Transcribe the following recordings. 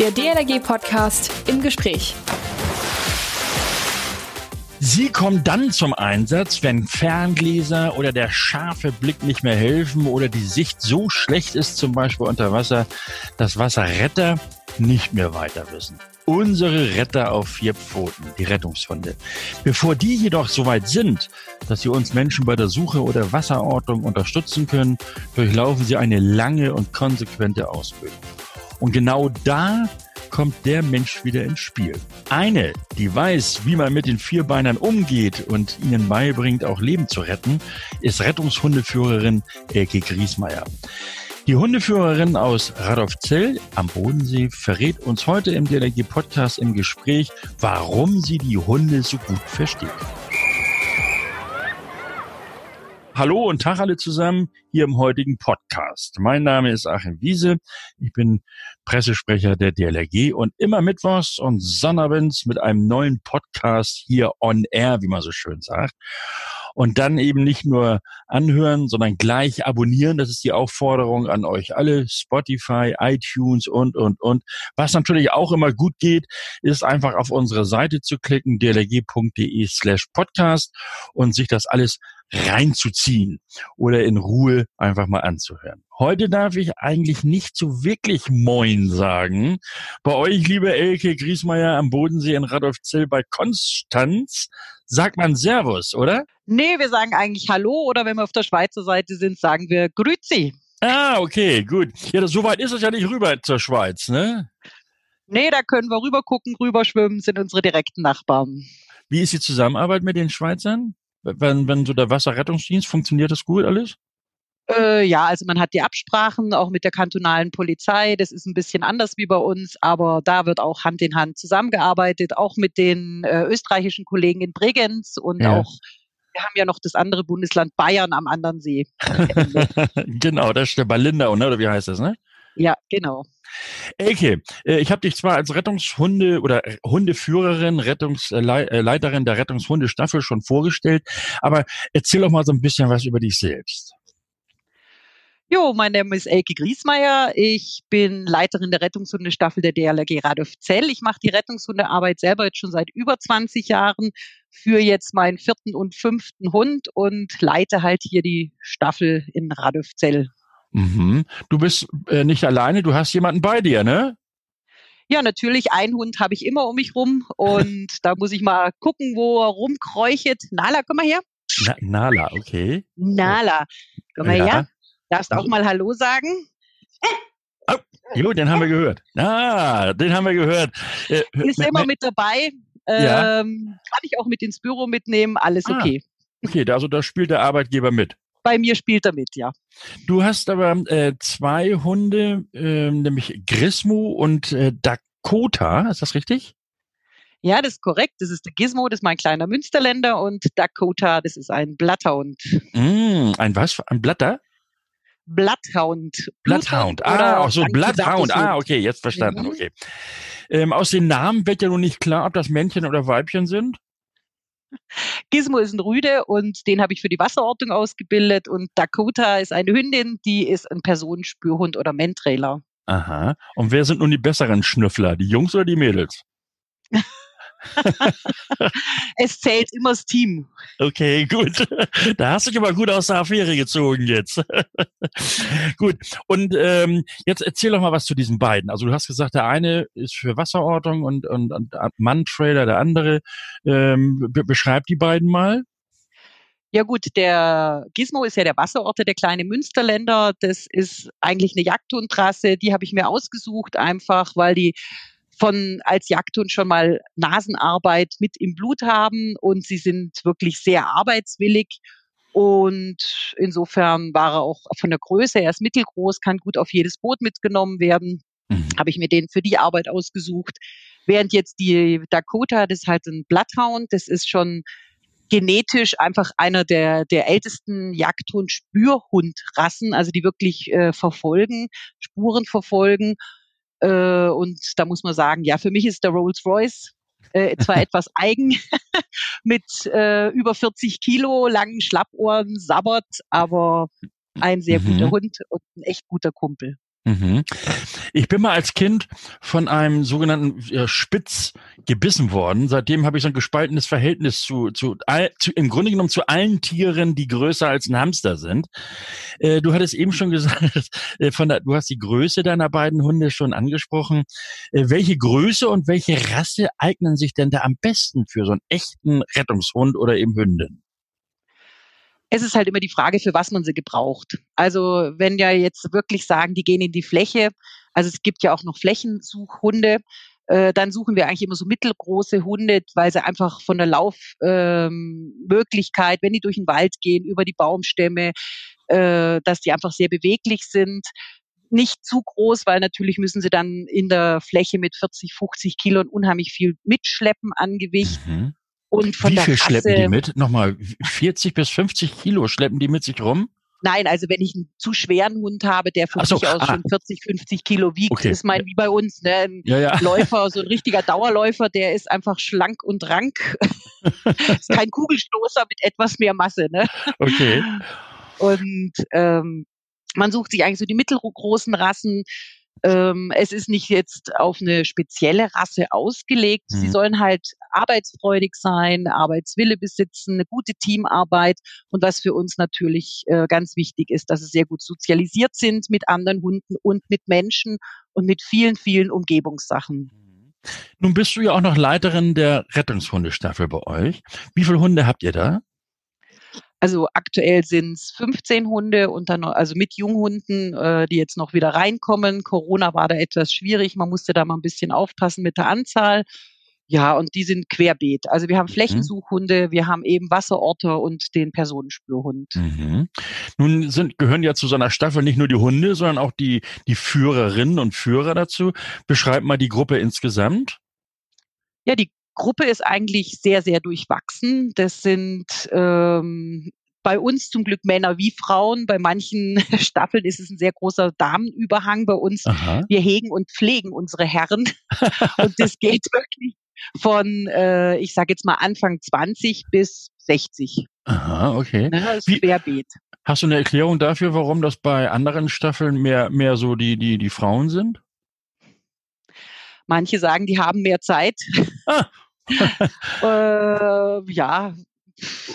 Der DLRG-Podcast im Gespräch. Sie kommen dann zum Einsatz, wenn Ferngläser oder der scharfe Blick nicht mehr helfen oder die Sicht so schlecht ist, zum Beispiel unter Wasser, dass Wasserretter nicht mehr weiter wissen. Unsere Retter auf vier Pfoten, die Rettungshunde. Bevor die jedoch so weit sind, dass sie uns Menschen bei der Suche oder Wasserortung unterstützen können, durchlaufen sie eine lange und konsequente Ausbildung. Und genau da kommt der Mensch wieder ins Spiel. Eine, die weiß, wie man mit den Vierbeinern umgeht und ihnen beibringt, auch Leben zu retten, ist Rettungshundeführerin Elke Griesmeier. Die Hundeführerin aus Radolfzell am Bodensee verrät uns heute im DLG Podcast im Gespräch, warum sie die Hunde so gut versteht. Hallo und Tag alle zusammen hier im heutigen Podcast. Mein Name ist Achim Wiese. Ich bin Pressesprecher der DLRG und immer mittwochs und sonnabends mit einem neuen Podcast hier on air, wie man so schön sagt. Und dann eben nicht nur anhören, sondern gleich abonnieren. Das ist die Aufforderung an euch alle. Spotify, iTunes und, und, und. Was natürlich auch immer gut geht, ist einfach auf unsere Seite zu klicken, dlg.de slash podcast und sich das alles reinzuziehen oder in Ruhe einfach mal anzuhören. Heute darf ich eigentlich nicht so wirklich Moin sagen. Bei euch, liebe Elke Griesmeier am Bodensee in Radolfzell bei Konstanz, sagt man Servus, oder? Nee, wir sagen eigentlich Hallo oder wenn wir auf der Schweizer Seite sind, sagen wir Grüezi. Ah, okay, gut. Ja, so weit ist es ja nicht rüber zur Schweiz, ne? Nee, da können wir rüber gucken, rüber schwimmen, sind unsere direkten Nachbarn. Wie ist die Zusammenarbeit mit den Schweizern? wenn, wenn so der Wasserrettungsdienst, funktioniert das gut alles? Äh, ja, also man hat die Absprachen auch mit der kantonalen Polizei. Das ist ein bisschen anders wie bei uns, aber da wird auch Hand in Hand zusammengearbeitet, auch mit den äh, österreichischen Kollegen in Bregenz und ja. auch wir haben ja noch das andere Bundesland Bayern am anderen See. genau, das ist der bei Lindau, ne? oder wie heißt das, ne? Ja, genau. Elke, äh, ich habe dich zwar als Rettungshunde oder Hundeführerin, Rettungsleiterin äh, der Rettungshundestaffel schon vorgestellt, aber erzähl doch mal so ein bisschen was über dich selbst. Jo, mein Name ist Elke Griesmeier. Ich bin Leiterin der Rettungshundestaffel der DLRG Radolfzell. Ich mache die Rettungshundearbeit selber jetzt schon seit über 20 Jahren, für jetzt meinen vierten und fünften Hund und leite halt hier die Staffel in Radolfzell. Mhm. Du bist äh, nicht alleine, du hast jemanden bei dir, ne? Ja, natürlich, einen Hund habe ich immer um mich rum und da muss ich mal gucken, wo er rumkreuchet. Nala, komm mal her. Na, Nala, okay. Nala, komm mal ja. her. Darfst auch mal Hallo sagen? Oh, jo, den haben wir gehört. Ah, den haben wir gehört. Äh, Ist immer mit dabei. Ja. Ähm, kann ich auch mit ins Büro mitnehmen, alles ah, okay. Okay, also da spielt der Arbeitgeber mit bei mir spielt er mit, ja. Du hast aber äh, zwei Hunde, äh, nämlich Grismo und äh, Dakota, ist das richtig? Ja, das ist korrekt. Das ist der Gizmo, das ist mein kleiner Münsterländer und Dakota, das ist ein Blatthound. Mm, ein was? Ein Blatter? Bloodhound. Bloodhound. Ah, auch so Bloodhound. Ah, okay, jetzt verstanden. Mhm. Okay. Ähm, aus den Namen wird ja nun nicht klar, ob das Männchen oder Weibchen sind. Gizmo ist ein Rüde und den habe ich für die Wasserortung ausgebildet und Dakota ist eine Hündin, die ist ein Personenspürhund oder Mentrailer. Aha. Und wer sind nun die besseren Schnüffler, die Jungs oder die Mädels? es zählt immer das Team. Okay, gut. Da hast du dich aber gut aus der Affäre gezogen jetzt. gut. Und ähm, jetzt erzähl doch mal was zu diesen beiden. Also du hast gesagt, der eine ist für Wasserortung und, und, und Mann-Trailer, der andere. Ähm, beschreib die beiden mal. Ja gut, der Gizmo ist ja der Wasserorte, der kleine Münsterländer. Das ist eigentlich eine Jagdhundtrasse, die habe ich mir ausgesucht, einfach weil die von als Jagdhund schon mal Nasenarbeit mit im Blut haben und sie sind wirklich sehr arbeitswillig. Und insofern war er auch von der Größe, er ist mittelgroß, kann gut auf jedes Boot mitgenommen werden. Mhm. Habe ich mir den für die Arbeit ausgesucht. Während jetzt die Dakota, das ist halt ein Bloodhound, das ist schon genetisch einfach einer der, der ältesten Jagdhund-Spürhundrassen, also die wirklich äh, verfolgen, Spuren verfolgen. Äh, und da muss man sagen, ja, für mich ist der Rolls Royce äh, zwar etwas eigen mit äh, über 40 Kilo langen Schlappohren, sabbert, aber ein sehr mhm. guter Hund und ein echt guter Kumpel. Mhm. Ich bin mal als Kind von einem sogenannten Spitz gebissen worden. Seitdem habe ich so ein gespaltenes Verhältnis zu, zu, all, zu, im Grunde genommen zu allen Tieren, die größer als ein Hamster sind. Äh, du hattest eben schon gesagt, äh, von der, du hast die Größe deiner beiden Hunde schon angesprochen. Äh, welche Größe und welche Rasse eignen sich denn da am besten für so einen echten Rettungshund oder eben Hündin? Es ist halt immer die Frage, für was man sie gebraucht. Also wenn ja jetzt wirklich sagen, die gehen in die Fläche, also es gibt ja auch noch Flächensuchhunde, äh, dann suchen wir eigentlich immer so mittelgroße Hunde, weil sie einfach von der Laufmöglichkeit, ähm, wenn die durch den Wald gehen, über die Baumstämme, äh, dass die einfach sehr beweglich sind. Nicht zu groß, weil natürlich müssen sie dann in der Fläche mit 40, 50 Kilo unheimlich viel mitschleppen an Gewicht. Mhm. Und von Wie viel Rasse, schleppen die mit? Nochmal, 40 bis 50 Kilo schleppen die mit sich rum? Nein, also wenn ich einen zu schweren Hund habe, der von so, sich aus ah. schon 40, 50 Kilo wiegt, okay. ist mein wie bei uns, ne? Ein ja, ja. Läufer, so ein richtiger Dauerläufer, der ist einfach schlank und rank. ist kein Kugelstoßer mit etwas mehr Masse, ne? Okay. Und ähm, man sucht sich eigentlich so die mittelgroßen Rassen, ähm, es ist nicht jetzt auf eine spezielle Rasse ausgelegt. Mhm. Sie sollen halt arbeitsfreudig sein, Arbeitswille besitzen, eine gute Teamarbeit und was für uns natürlich äh, ganz wichtig ist, dass sie sehr gut sozialisiert sind mit anderen Hunden und mit Menschen und mit vielen, vielen Umgebungssachen. Mhm. Nun bist du ja auch noch Leiterin der Rettungshundestaffel bei euch. Wie viele Hunde habt ihr da? Also aktuell sind es 15 Hunde und dann also mit Junghunden, äh, die jetzt noch wieder reinkommen. Corona war da etwas schwierig. Man musste da mal ein bisschen aufpassen mit der Anzahl. Ja, und die sind querbeet. Also wir haben mhm. Flächensuchhunde, wir haben eben Wasserorte und den Personenspürhund. Mhm. Nun sind, gehören ja zu so einer Staffel nicht nur die Hunde, sondern auch die, die Führerinnen und Führer dazu. Beschreib mal die Gruppe insgesamt. Ja, die Gruppe ist eigentlich sehr, sehr durchwachsen. Das sind ähm, bei uns zum Glück Männer wie Frauen. Bei manchen Staffeln ist es ein sehr großer Damenüberhang. Bei uns, Aha. wir hegen und pflegen unsere Herren. und das geht wirklich von, äh, ich sage jetzt mal Anfang 20 bis 60. Aha, okay. Ne, das ist querbeet. Hast du eine Erklärung dafür, warum das bei anderen Staffeln mehr, mehr so die, die, die Frauen sind? Manche sagen, die haben mehr Zeit. Ah, äh, ja,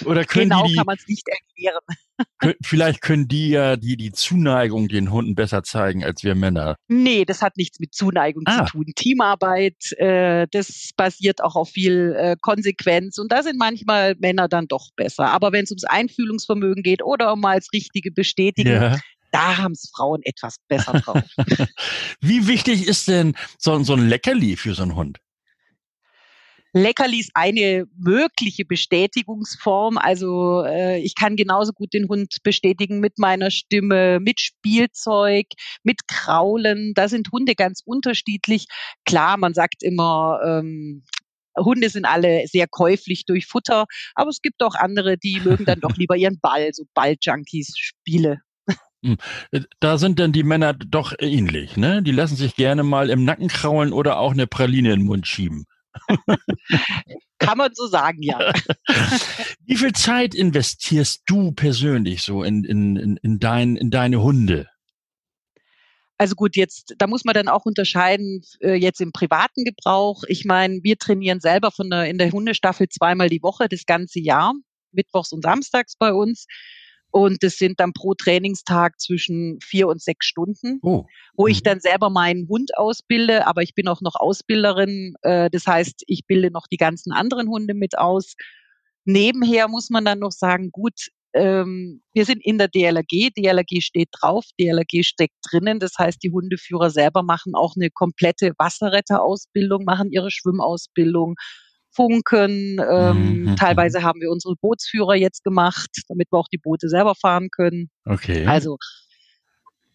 oder können genau die, kann man es nicht erklären. vielleicht können die ja die, die Zuneigung den Hunden besser zeigen als wir Männer. Nee, das hat nichts mit Zuneigung ah. zu tun. Teamarbeit, äh, das basiert auch auf viel äh, Konsequenz und da sind manchmal Männer dann doch besser. Aber wenn es ums Einfühlungsvermögen geht oder um mal als richtige Bestätigung, ja. Da haben es Frauen etwas besser drauf. Wie wichtig ist denn so, so ein Leckerli für so einen Hund? Leckerli ist eine mögliche Bestätigungsform. Also äh, ich kann genauso gut den Hund bestätigen mit meiner Stimme, mit Spielzeug, mit Kraulen. Da sind Hunde ganz unterschiedlich. Klar, man sagt immer, ähm, Hunde sind alle sehr käuflich durch Futter, aber es gibt auch andere, die mögen dann doch lieber ihren Ball, so Balljunkies, Spiele. Hm. Da sind dann die Männer doch ähnlich, ne? Die lassen sich gerne mal im Nacken kraulen oder auch eine Praline in den Mund schieben. Kann man so sagen, ja. Wie viel Zeit investierst du persönlich so in, in, in, dein, in deine Hunde? Also gut, jetzt, da muss man dann auch unterscheiden, äh, jetzt im privaten Gebrauch. Ich meine, wir trainieren selber von der, in der Hundestaffel zweimal die Woche das ganze Jahr, mittwochs und samstags bei uns. Und das sind dann pro Trainingstag zwischen vier und sechs Stunden, oh. wo ich mhm. dann selber meinen Hund ausbilde, aber ich bin auch noch Ausbilderin. Äh, das heißt, ich bilde noch die ganzen anderen Hunde mit aus. Nebenher muss man dann noch sagen, gut, ähm, wir sind in der DLRG, DLRG steht drauf, DLRG steckt drinnen. Das heißt, die Hundeführer selber machen auch eine komplette Wasserretterausbildung, machen ihre Schwimmausbildung, funken. Ähm, mhm. Teilweise haben wir unsere Bootsführer jetzt gemacht, damit wir auch die Boote selber fahren können. Okay. Also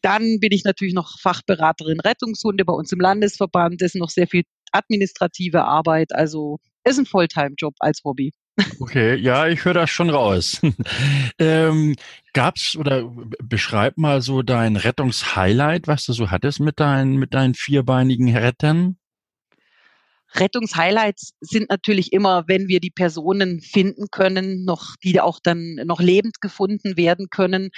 dann bin ich natürlich noch Fachberaterin Rettungshunde bei uns im Landesverband. Das ist noch sehr viel administrative Arbeit. Also ist ein Fulltime-Job als Hobby. Okay, ja, ich höre das schon raus. ähm, gab's oder beschreib mal so dein Rettungshighlight, was du so hattest mit deinen mit deinen vierbeinigen Rettern? Rettungshighlights sind natürlich immer, wenn wir die Personen finden können, noch, die auch dann noch lebend gefunden werden können.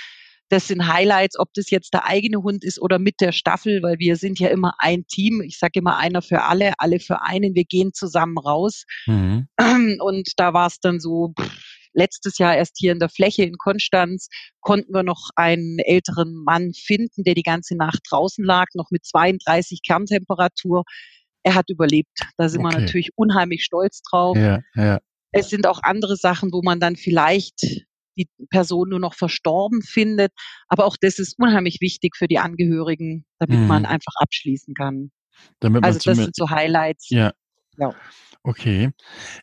Das sind Highlights, ob das jetzt der eigene Hund ist oder mit der Staffel, weil wir sind ja immer ein Team. Ich sage immer einer für alle, alle für einen. Wir gehen zusammen raus. Mhm. Und da war es dann so, letztes Jahr erst hier in der Fläche in Konstanz konnten wir noch einen älteren Mann finden, der die ganze Nacht draußen lag, noch mit 32 Kerntemperatur. Er hat überlebt. Da sind okay. wir natürlich unheimlich stolz drauf. Ja, ja. Es sind auch andere Sachen, wo man dann vielleicht die Person nur noch verstorben findet. Aber auch das ist unheimlich wichtig für die Angehörigen, damit mhm. man einfach abschließen kann. also das sind so Highlights. Ja. Ja. Okay.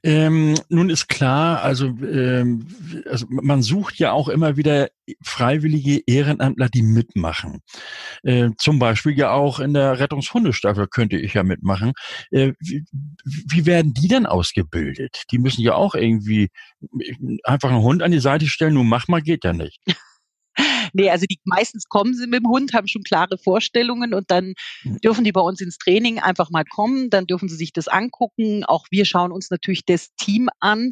Ähm, nun ist klar, also, ähm, also man sucht ja auch immer wieder freiwillige Ehrenamtler, die mitmachen. Äh, zum Beispiel ja auch in der Rettungshundestaffel könnte ich ja mitmachen. Äh, wie, wie werden die dann ausgebildet? Die müssen ja auch irgendwie einfach einen Hund an die Seite stellen, nun mach mal, geht ja nicht. Nee, also die meistens kommen sie mit dem Hund, haben schon klare Vorstellungen und dann hm. dürfen die bei uns ins Training einfach mal kommen, dann dürfen sie sich das angucken. Auch wir schauen uns natürlich das Team an.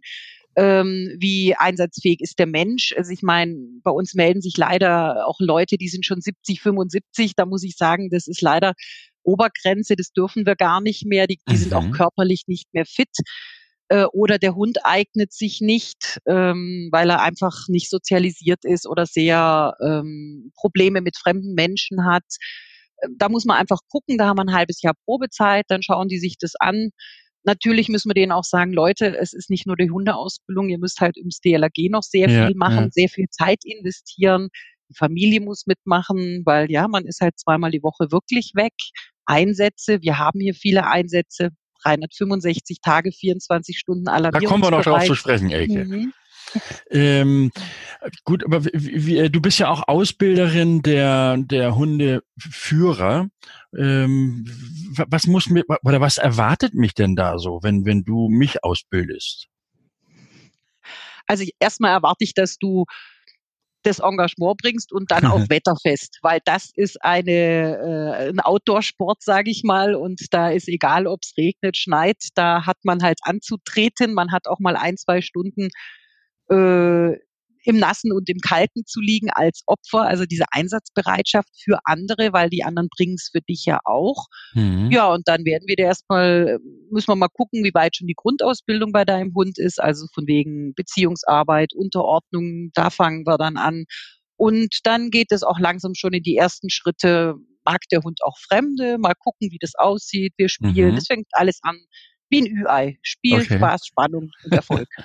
Ähm, wie einsatzfähig ist der Mensch. Also ich meine, bei uns melden sich leider auch Leute, die sind schon 70, 75. Da muss ich sagen, das ist leider Obergrenze, das dürfen wir gar nicht mehr. Die, die mhm. sind auch mhm. körperlich nicht mehr fit äh, oder der Hund eignet sich nicht, ähm, weil er einfach nicht sozialisiert ist oder sehr ähm, Probleme mit fremden Menschen hat. Äh, da muss man einfach gucken, da haben wir ein halbes Jahr Probezeit, dann schauen die sich das an. Natürlich müssen wir denen auch sagen, Leute, es ist nicht nur die Hundeausbildung, ihr müsst halt ums DLRG noch sehr ja, viel machen, ja. sehr viel Zeit investieren. Die Familie muss mitmachen, weil ja, man ist halt zweimal die Woche wirklich weg. Einsätze, wir haben hier viele Einsätze, 365 Tage, 24 Stunden aller Da kommen wir noch drauf zu sprechen, Elke. Mhm. Ähm, gut, aber wie, wie, du bist ja auch Ausbilderin der, der Hundeführer. Ähm, was muss mir, oder was erwartet mich denn da so, wenn, wenn du mich ausbildest? Also erstmal erwarte ich, dass du das Engagement bringst und dann auch wetterfest, weil das ist eine äh, ein Outdoor-Sport, sage ich mal, und da ist egal, ob es regnet, schneit, da hat man halt anzutreten, man hat auch mal ein, zwei Stunden äh, im Nassen und im Kalten zu liegen als Opfer, also diese Einsatzbereitschaft für andere, weil die anderen bringen es für dich ja auch. Mhm. Ja, und dann werden wir dir erstmal, müssen wir mal gucken, wie weit schon die Grundausbildung bei deinem Hund ist, also von wegen Beziehungsarbeit, Unterordnung, da fangen wir dann an. Und dann geht es auch langsam schon in die ersten Schritte. Mag der Hund auch Fremde? Mal gucken, wie das aussieht. Wir spielen. Mhm. Das fängt alles an wie ein Ü-Ei. Spiel, okay. Spaß, Spannung und Erfolg.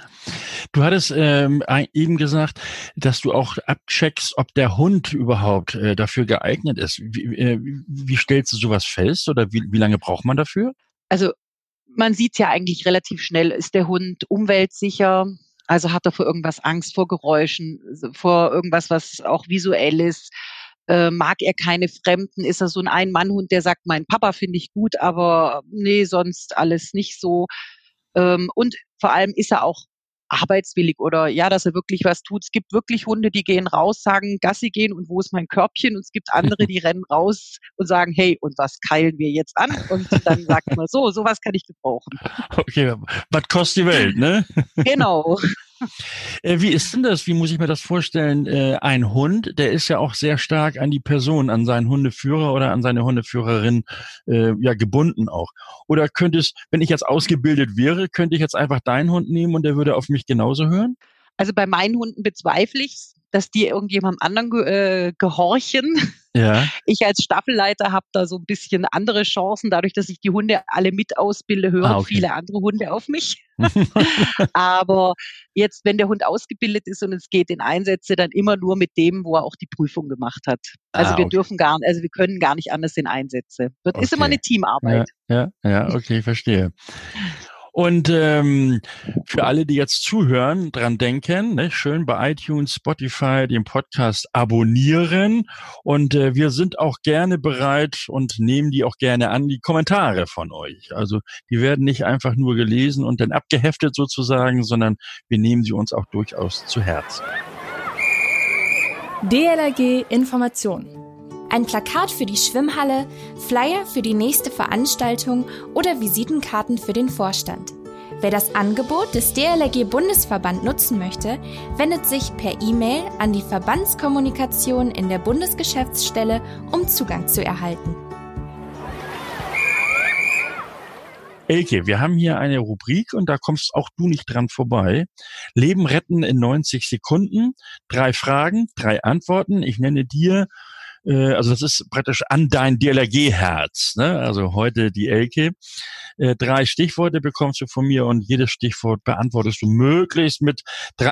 Du hattest ähm, eben gesagt, dass du auch abcheckst, ob der Hund überhaupt äh, dafür geeignet ist. Wie, äh, wie stellst du sowas fest oder wie, wie lange braucht man dafür? Also man sieht ja eigentlich relativ schnell, ist der Hund umweltsicher, also hat er vor irgendwas Angst, vor Geräuschen, vor irgendwas, was auch visuell ist äh, mag er keine Fremden, ist er so ein Ein-Mann-Hund, der sagt, mein Papa finde ich gut, aber nee, sonst alles nicht so. Ähm, und vor allem ist er auch arbeitswillig oder ja, dass er wirklich was tut. Es gibt wirklich Hunde, die gehen raus, sagen Gassi gehen und wo ist mein Körbchen? Und es gibt andere, die rennen raus und sagen, hey, und was keilen wir jetzt an? Und dann sagt man so, sowas kann ich gebrauchen. Okay, was kostet die Welt, ne? Genau. Äh, wie ist denn das? Wie muss ich mir das vorstellen? Äh, ein Hund, der ist ja auch sehr stark an die Person, an seinen Hundeführer oder an seine Hundeführerin äh, ja gebunden auch. Oder könnte es, wenn ich jetzt ausgebildet wäre, könnte ich jetzt einfach deinen Hund nehmen und der würde auf mich genauso hören? Also bei meinen Hunden bezweifle ich dass die irgendjemandem anderen ge äh, gehorchen. Ja. Ich als Staffelleiter habe da so ein bisschen andere Chancen, dadurch, dass ich die Hunde alle mit ausbilde, hören ah, okay. viele andere Hunde auf mich. Aber jetzt, wenn der Hund ausgebildet ist und es geht in Einsätze, dann immer nur mit dem, wo er auch die Prüfung gemacht hat. Also ah, wir okay. dürfen gar, also wir können gar nicht anders in Einsätze. Das okay. ist immer eine Teamarbeit. Ja, ja, ja okay, verstehe. Und ähm, für alle, die jetzt zuhören, dran denken, ne, schön bei iTunes, Spotify den Podcast abonnieren. Und äh, wir sind auch gerne bereit und nehmen die auch gerne an, die Kommentare von euch. Also die werden nicht einfach nur gelesen und dann abgeheftet sozusagen, sondern wir nehmen sie uns auch durchaus zu Herzen. DLRG Information. Ein Plakat für die Schwimmhalle, Flyer für die nächste Veranstaltung oder Visitenkarten für den Vorstand. Wer das Angebot des DLRG Bundesverband nutzen möchte, wendet sich per E-Mail an die Verbandskommunikation in der Bundesgeschäftsstelle, um Zugang zu erhalten. Elke, wir haben hier eine Rubrik und da kommst auch du nicht dran vorbei. Leben retten in 90 Sekunden. Drei Fragen, drei Antworten. Ich nenne dir, äh, also das ist praktisch an dein DLRG-Herz. Ne? Also heute die Elke. Äh, drei Stichworte bekommst du von mir und jedes Stichwort beantwortest du möglichst mit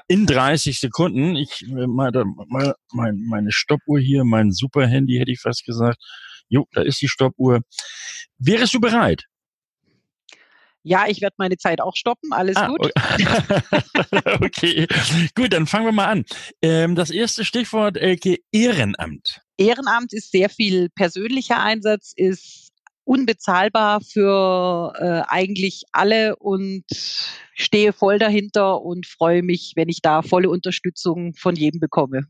in 30 Sekunden. Ich äh, mal, mal mein, meine Stoppuhr hier, mein Super-Handy hätte ich fast gesagt. Jo, da ist die Stoppuhr. Wärest du bereit? Ja, ich werde meine Zeit auch stoppen. Alles ah, gut. okay, gut, dann fangen wir mal an. Ähm, das erste Stichwort, Elke, Ehrenamt. Ehrenamt ist sehr viel persönlicher Einsatz, ist unbezahlbar für äh, eigentlich alle und stehe voll dahinter und freue mich, wenn ich da volle Unterstützung von jedem bekomme.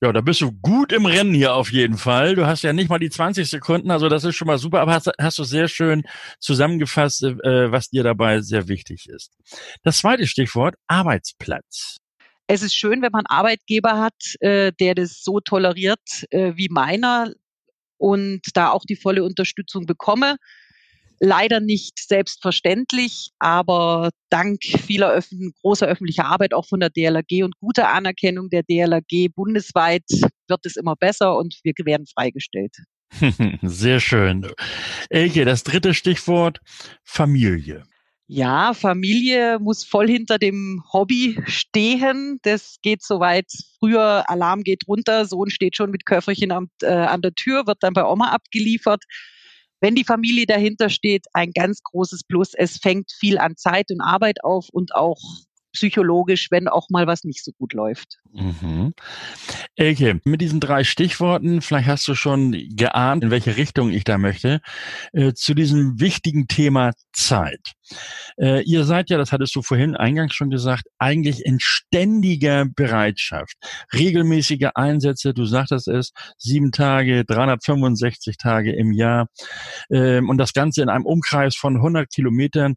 Ja, da bist du gut im Rennen hier auf jeden Fall. Du hast ja nicht mal die 20 Sekunden, also das ist schon mal super, aber hast, hast du sehr schön zusammengefasst, äh, was dir dabei sehr wichtig ist. Das zweite Stichwort, Arbeitsplatz. Es ist schön, wenn man Arbeitgeber hat, äh, der das so toleriert äh, wie meiner und da auch die volle Unterstützung bekomme leider nicht selbstverständlich, aber dank vieler öffn großer öffentlicher Arbeit auch von der DLRG und guter Anerkennung der DLRG bundesweit wird es immer besser und wir werden freigestellt. Sehr schön. Elke, das dritte Stichwort Familie. Ja, Familie muss voll hinter dem Hobby stehen. Das geht soweit. Früher Alarm geht runter, Sohn steht schon mit Köfferchen am, äh, an der Tür, wird dann bei Oma abgeliefert wenn die Familie dahinter steht, ein ganz großes Plus. Es fängt viel an Zeit und Arbeit auf und auch psychologisch, wenn auch mal was nicht so gut läuft. Mhm. Elke, mit diesen drei Stichworten, vielleicht hast du schon geahnt, in welche Richtung ich da möchte, äh, zu diesem wichtigen Thema Zeit. Äh, ihr seid ja, das hattest du vorhin eingangs schon gesagt, eigentlich in ständiger Bereitschaft. Regelmäßige Einsätze, du sagtest es, sieben Tage, 365 Tage im Jahr äh, und das Ganze in einem Umkreis von 100 Kilometern.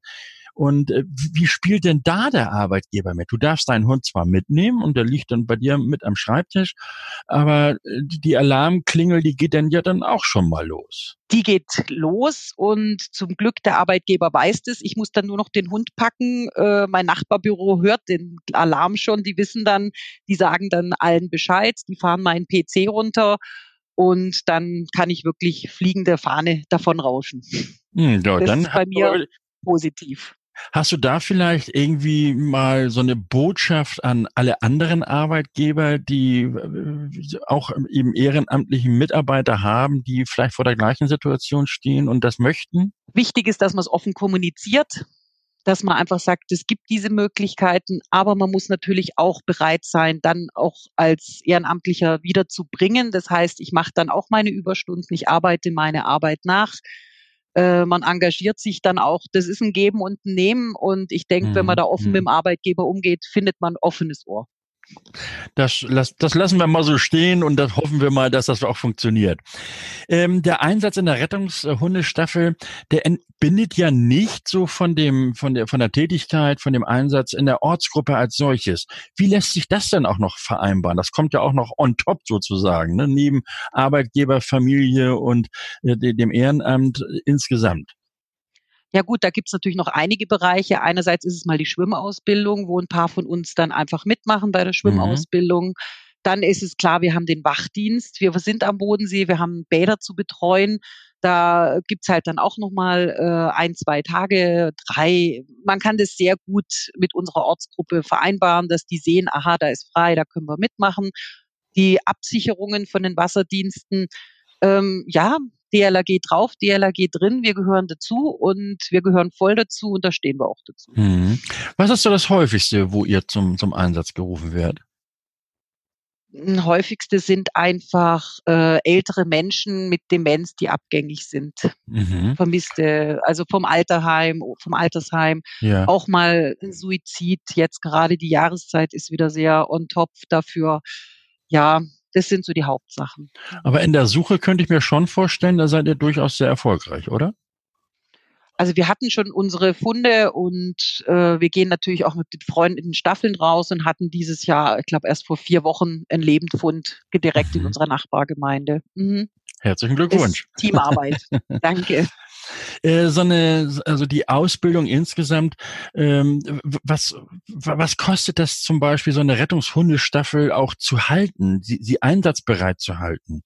Und äh, wie spielt denn da der Arbeitgeber mit? Du darfst deinen Hund zwar mitnehmen und der liegt dann bei dir mit am Schreibtisch, aber äh, die Alarmklingel, die geht dann ja dann auch schon mal los. Die geht los und zum Glück der Arbeitgeber weiß das. Ich muss dann nur noch den Hund packen. Äh, mein Nachbarbüro hört den Alarm schon. Die wissen dann, die sagen dann allen Bescheid. Die fahren meinen PC runter und dann kann ich wirklich fliegende Fahne davon rauschen. Hm, ja, das ist bei mir positiv. Hast du da vielleicht irgendwie mal so eine Botschaft an alle anderen Arbeitgeber, die äh, auch eben ehrenamtlichen Mitarbeiter haben, die vielleicht vor der gleichen Situation stehen und das möchten? Wichtig ist, dass man es offen kommuniziert, dass man einfach sagt, es gibt diese Möglichkeiten, aber man muss natürlich auch bereit sein, dann auch als Ehrenamtlicher wieder zu bringen. Das heißt, ich mache dann auch meine Überstunden, ich arbeite meine Arbeit nach äh, man engagiert sich dann auch. Das ist ein Geben und ein Nehmen. Und ich denke, mhm. wenn man da offen mhm. mit dem Arbeitgeber umgeht, findet man offenes Ohr. Das, das lassen wir mal so stehen und das hoffen wir mal, dass das auch funktioniert. Ähm, der Einsatz in der Rettungshundestaffel, der entbindet ja nicht so von dem, von der, von der Tätigkeit, von dem Einsatz in der Ortsgruppe als solches. Wie lässt sich das denn auch noch vereinbaren? Das kommt ja auch noch on top sozusagen, ne? neben Arbeitgeber, Familie und äh, dem Ehrenamt insgesamt. Ja gut, da gibt's natürlich noch einige Bereiche. Einerseits ist es mal die Schwimmausbildung, wo ein paar von uns dann einfach mitmachen bei der mhm. Schwimmausbildung. Mhm. Dann ist es klar, wir haben den Wachdienst, wir sind am Bodensee, wir haben Bäder zu betreuen. Da gibt's halt dann auch nochmal äh, ein, zwei Tage, drei. Man kann das sehr gut mit unserer Ortsgruppe vereinbaren, dass die sehen, aha, da ist frei, da können wir mitmachen. Die Absicherungen von den Wasserdiensten, ähm, ja, DLRG drauf, DLRG drin, wir gehören dazu und wir gehören voll dazu und da stehen wir auch dazu. Mhm. Was ist so das häufigste, wo ihr zum, zum Einsatz gerufen werdet? Häufigste sind einfach äh, ältere Menschen mit Demenz, die abgängig sind. Mhm. Vermisste, also vom Alterheim, vom Altersheim. Ja. Auch mal Suizid. Jetzt gerade die Jahreszeit ist wieder sehr on top dafür. Ja, das sind so die Hauptsachen. Aber in der Suche könnte ich mir schon vorstellen, da seid ihr durchaus sehr erfolgreich, oder? also wir hatten schon unsere Funde und äh, wir gehen natürlich auch mit den Freunden in den Staffeln raus und hatten dieses Jahr, ich glaube erst vor vier Wochen, einen Lebendfund direkt mhm. in unserer Nachbargemeinde. Mhm. Herzlichen Glückwunsch. Ist Teamarbeit. Danke. Äh, so eine, also die Ausbildung insgesamt, ähm, was, was kostet das zum Beispiel, so eine Rettungshundestaffel auch zu halten, sie, sie einsatzbereit zu halten?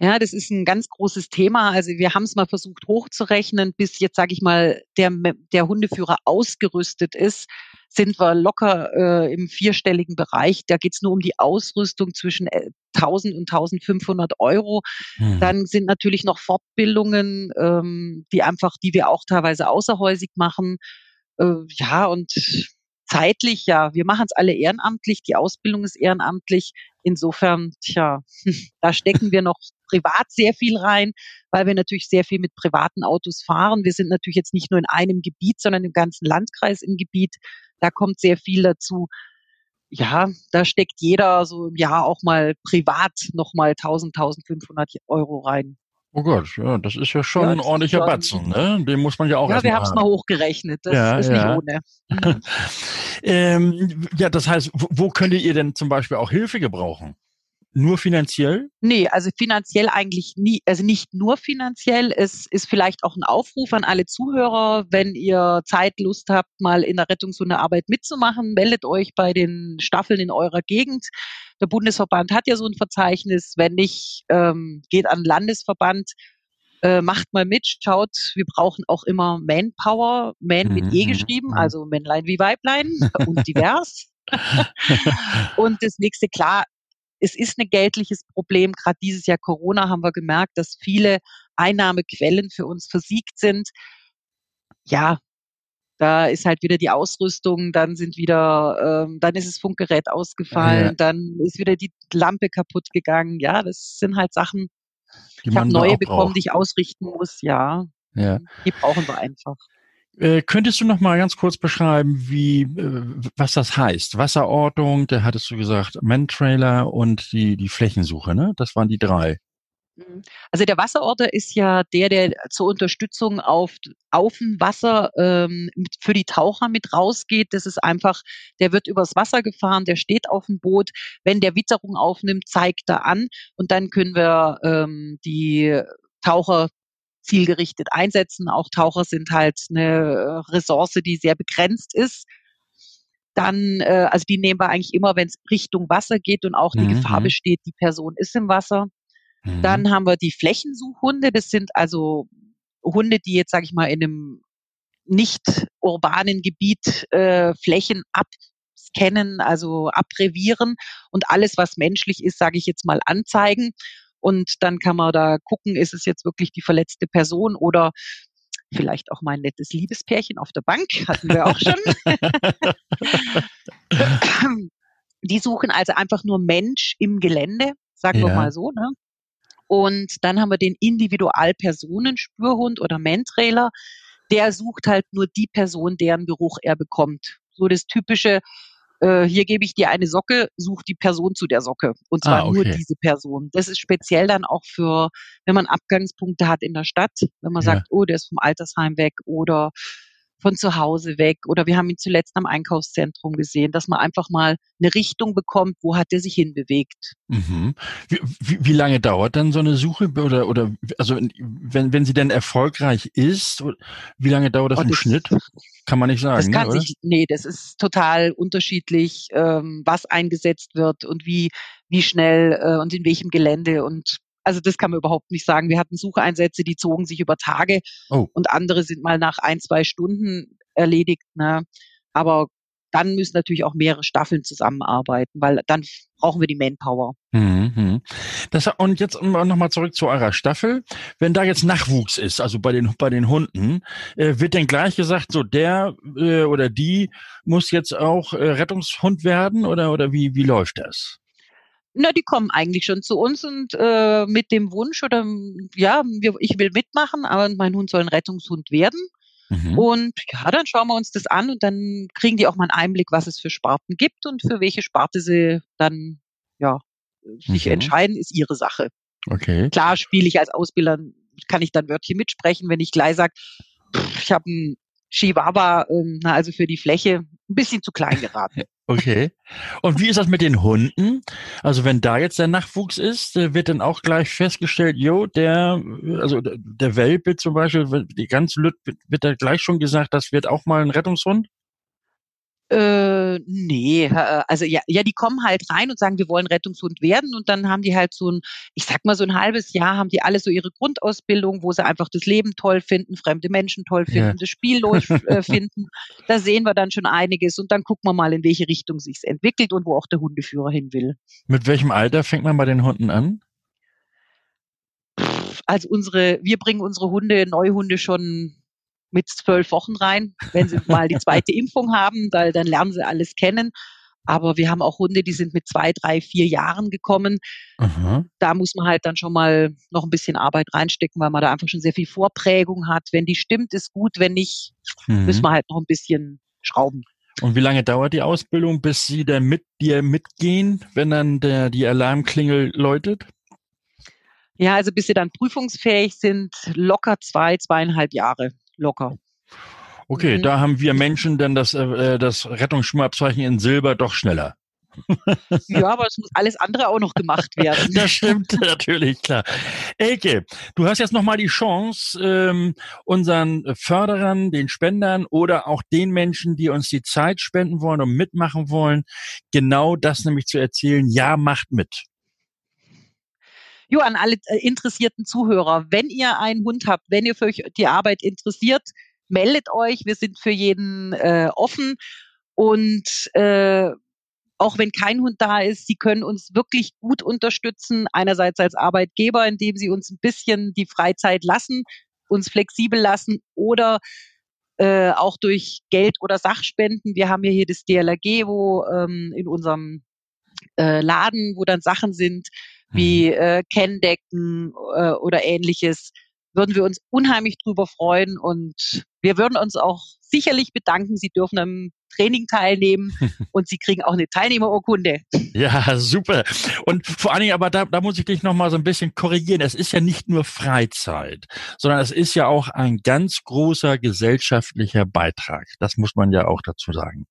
Ja, das ist ein ganz großes Thema. Also wir haben es mal versucht hochzurechnen, bis jetzt, sage ich mal, der, der Hundeführer ausgerüstet ist, sind wir locker äh, im vierstelligen Bereich. Da geht's nur um die Ausrüstung zwischen 1000 äh, und 1500 Euro. Mhm. Dann sind natürlich noch Fortbildungen, ähm, die einfach, die wir auch teilweise außerhäusig machen. Äh, ja, und zeitlich, ja, wir machen es alle ehrenamtlich, die Ausbildung ist ehrenamtlich. Insofern, tja, da stecken wir noch privat sehr viel rein, weil wir natürlich sehr viel mit privaten Autos fahren. Wir sind natürlich jetzt nicht nur in einem Gebiet, sondern im ganzen Landkreis im Gebiet. Da kommt sehr viel dazu. Ja, da steckt jeder so im Jahr auch mal privat nochmal 1000, 1500 Euro rein. Oh Gott, ja, das ist ja schon ja, ein ordentlicher Batzen, ne? Den muss man ja auch Ja, wir haben es mal hochgerechnet. Das ja, ist ja. nicht ohne. Mhm. ähm, ja, das heißt, wo, wo könntet ihr denn zum Beispiel auch Hilfe gebrauchen? Nur finanziell? Nee, also finanziell eigentlich nie, also nicht nur finanziell. Es ist vielleicht auch ein Aufruf an alle Zuhörer, wenn ihr Zeit, Lust habt, mal in der Rettungshundearbeit mitzumachen, meldet euch bei den Staffeln in eurer Gegend. Der Bundesverband hat ja so ein Verzeichnis. Wenn nicht, ähm, geht an den Landesverband. Äh, macht mal mit, schaut, wir brauchen auch immer Manpower, Man mit E mhm, geschrieben, mhm. also Männlein wie Weiblein und divers. und das nächste, klar, es ist ein geldliches Problem. Gerade dieses Jahr Corona haben wir gemerkt, dass viele Einnahmequellen für uns versiegt sind. Ja, da ist halt wieder die Ausrüstung, dann sind wieder, ähm, dann ist das Funkgerät ausgefallen, ja. dann ist wieder die Lampe kaputt gegangen. Ja, das sind halt Sachen. Die ich habe neue bekommen, braucht. die ich ausrichten muss. Ja, ja. die brauchen wir einfach. Äh, könntest du noch mal ganz kurz beschreiben, wie äh, was das heißt? Wasserortung, da hattest du gesagt, Man-Trailer und die die Flächensuche, ne? Das waren die drei. Mhm. Also der Wasserorter ist ja der, der zur Unterstützung auf, auf dem Wasser ähm, für die Taucher mit rausgeht. Das ist einfach, der wird übers Wasser gefahren, der steht auf dem Boot. Wenn der Witterung aufnimmt, zeigt er an und dann können wir ähm, die Taucher zielgerichtet einsetzen. Auch Taucher sind halt eine Ressource, die sehr begrenzt ist. Dann, äh, also die nehmen wir eigentlich immer, wenn es Richtung Wasser geht und auch die mhm. Gefahr besteht, die Person ist im Wasser. Mhm. Dann haben wir die Flächensuchhunde. Das sind also Hunde, die jetzt, sage ich mal, in einem nicht urbanen Gebiet äh, Flächen abscannen, also abrevieren und alles, was menschlich ist, sage ich jetzt mal, anzeigen. Und dann kann man da gucken, ist es jetzt wirklich die verletzte Person oder vielleicht auch mal ein nettes Liebespärchen auf der Bank, hatten wir auch schon. die suchen also einfach nur Mensch im Gelände, sagen ja. wir mal so. Ne? Und dann haben wir den Individualpersonenspürhund oder Mentrailer. Der sucht halt nur die Person, deren Geruch er bekommt. So das typische, äh, hier gebe ich dir eine Socke, such die Person zu der Socke. Und zwar ah, okay. nur diese Person. Das ist speziell dann auch für, wenn man Abgangspunkte hat in der Stadt, wenn man ja. sagt, oh, der ist vom Altersheim weg oder von zu Hause weg oder wir haben ihn zuletzt am Einkaufszentrum gesehen, dass man einfach mal eine Richtung bekommt, wo hat er sich hinbewegt. Mhm. Wie, wie, wie, lange dauert dann so eine Suche oder oder also wenn wenn sie denn erfolgreich ist, wie lange dauert das oh, im das, Schnitt? Kann man nicht sagen. Das kann ne, sich, nee, das ist total unterschiedlich, ähm, was eingesetzt wird und wie wie schnell äh, und in welchem Gelände und also das kann man überhaupt nicht sagen. Wir hatten Sucheinsätze, die zogen sich über Tage oh. und andere sind mal nach ein, zwei Stunden erledigt. Ne? Aber dann müssen natürlich auch mehrere Staffeln zusammenarbeiten, weil dann brauchen wir die Manpower. Mhm. Das, und jetzt nochmal zurück zu eurer Staffel. Wenn da jetzt Nachwuchs ist, also bei den, bei den Hunden, äh, wird denn gleich gesagt, so der äh, oder die muss jetzt auch äh, Rettungshund werden oder, oder wie, wie läuft das? Na, die kommen eigentlich schon zu uns und äh, mit dem Wunsch oder ja, wir, ich will mitmachen, aber mein Hund soll ein Rettungshund werden. Mhm. Und ja, dann schauen wir uns das an und dann kriegen die auch mal einen Einblick, was es für Sparten gibt und für welche Sparte sie dann ja sich mhm. entscheiden, ist ihre Sache. Okay. Klar spiele ich als Ausbilder, kann ich dann Wörtchen mitsprechen, wenn ich gleich sage, Ich habe einen Chihuahua, ähm, also für die Fläche, ein bisschen zu klein geraten. Okay. Und wie ist das mit den Hunden? Also wenn da jetzt der Nachwuchs ist, wird dann auch gleich festgestellt, jo, der, also der Welpe zum Beispiel, die ganze Lüt, wird da gleich schon gesagt, das wird auch mal ein Rettungshund? Äh, nee, äh, also ja, ja, die kommen halt rein und sagen, wir wollen Rettungshund werden und dann haben die halt so ein, ich sag mal so ein halbes Jahr haben die alle so ihre Grundausbildung, wo sie einfach das Leben toll finden, fremde Menschen toll finden, ja. das Spiel äh, finden. Da sehen wir dann schon einiges und dann gucken wir mal, in welche Richtung sich's entwickelt und wo auch der Hundeführer hin will. Mit welchem Alter fängt man bei den Hunden an? Also unsere, wir bringen unsere Hunde, Neuhunde schon mit zwölf Wochen rein, wenn sie mal die zweite Impfung haben, weil dann lernen sie alles kennen. Aber wir haben auch Hunde, die sind mit zwei, drei, vier Jahren gekommen. Aha. Da muss man halt dann schon mal noch ein bisschen Arbeit reinstecken, weil man da einfach schon sehr viel Vorprägung hat. Wenn die stimmt, ist gut. Wenn nicht, mhm. müssen wir halt noch ein bisschen schrauben. Und wie lange dauert die Ausbildung, bis Sie dann mit dir mitgehen, wenn dann der, die Alarmklingel läutet? Ja, also bis sie dann prüfungsfähig sind, locker zwei, zweieinhalb Jahre locker. Okay, mhm. da haben wir Menschen dann das, äh, das Rettungsschwimmabzeichen in Silber doch schneller. ja, aber es muss alles andere auch noch gemacht werden. das stimmt natürlich, klar. Elke, du hast jetzt nochmal die Chance, ähm, unseren Förderern, den Spendern oder auch den Menschen, die uns die Zeit spenden wollen und mitmachen wollen, genau das nämlich zu erzählen. Ja, macht mit. Jo, an alle äh, interessierten Zuhörer, wenn ihr einen Hund habt, wenn ihr für euch die Arbeit interessiert, meldet euch. Wir sind für jeden äh, offen und äh, auch wenn kein Hund da ist, sie können uns wirklich gut unterstützen. Einerseits als Arbeitgeber, indem sie uns ein bisschen die Freizeit lassen, uns flexibel lassen oder äh, auch durch Geld oder Sachspenden. Wir haben ja hier das DLRG, wo ähm, in unserem äh, Laden, wo dann Sachen sind, wie mhm. äh, Kenndecken äh, oder ähnliches, würden wir uns unheimlich drüber freuen und wir würden uns auch sicherlich bedanken. Sie dürfen am Training teilnehmen und Sie kriegen auch eine Teilnehmerurkunde. Ja, super. Und vor allen Dingen, aber da, da muss ich dich nochmal so ein bisschen korrigieren. Es ist ja nicht nur Freizeit, sondern es ist ja auch ein ganz großer gesellschaftlicher Beitrag. Das muss man ja auch dazu sagen.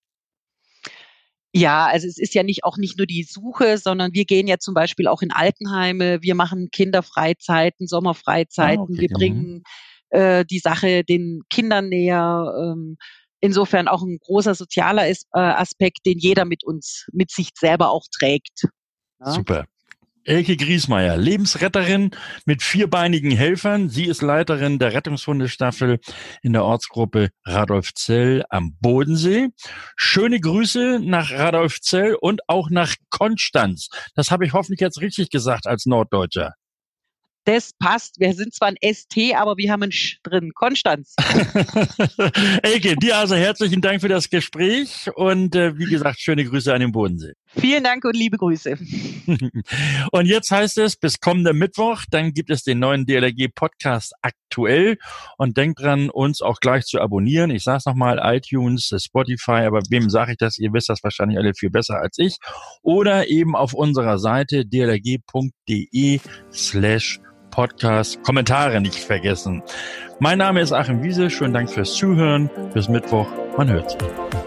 Ja, also es ist ja nicht auch nicht nur die Suche, sondern wir gehen ja zum Beispiel auch in Altenheime, wir machen Kinderfreizeiten, Sommerfreizeiten, ah, okay. wir bringen äh, die Sache den Kindern näher. Ähm, insofern auch ein großer sozialer äh, Aspekt, den jeder mit uns, mit sich selber auch trägt. Ja? Super. Elke Griesmeier, Lebensretterin mit vierbeinigen Helfern. Sie ist Leiterin der Rettungshundestaffel in der Ortsgruppe Radolfzell am Bodensee. Schöne Grüße nach Radolfzell und auch nach Konstanz. Das habe ich hoffentlich jetzt richtig gesagt als Norddeutscher das passt. Wir sind zwar ein ST, aber wir haben ein Sch drin. Konstanz. Elke, dir also herzlichen Dank für das Gespräch und äh, wie gesagt, schöne Grüße an den Bodensee. Vielen Dank und liebe Grüße. und jetzt heißt es, bis kommender Mittwoch, dann gibt es den neuen DLRG Podcast aktuell und denkt dran, uns auch gleich zu abonnieren. Ich sage es nochmal, iTunes, Spotify, aber wem sage ich das? Ihr wisst das wahrscheinlich alle viel besser als ich. Oder eben auf unserer Seite dlrg.de slash Podcast. Kommentare nicht vergessen. Mein Name ist Achim Wiese. Schönen Dank fürs Zuhören. Bis Mittwoch. Man hört sich.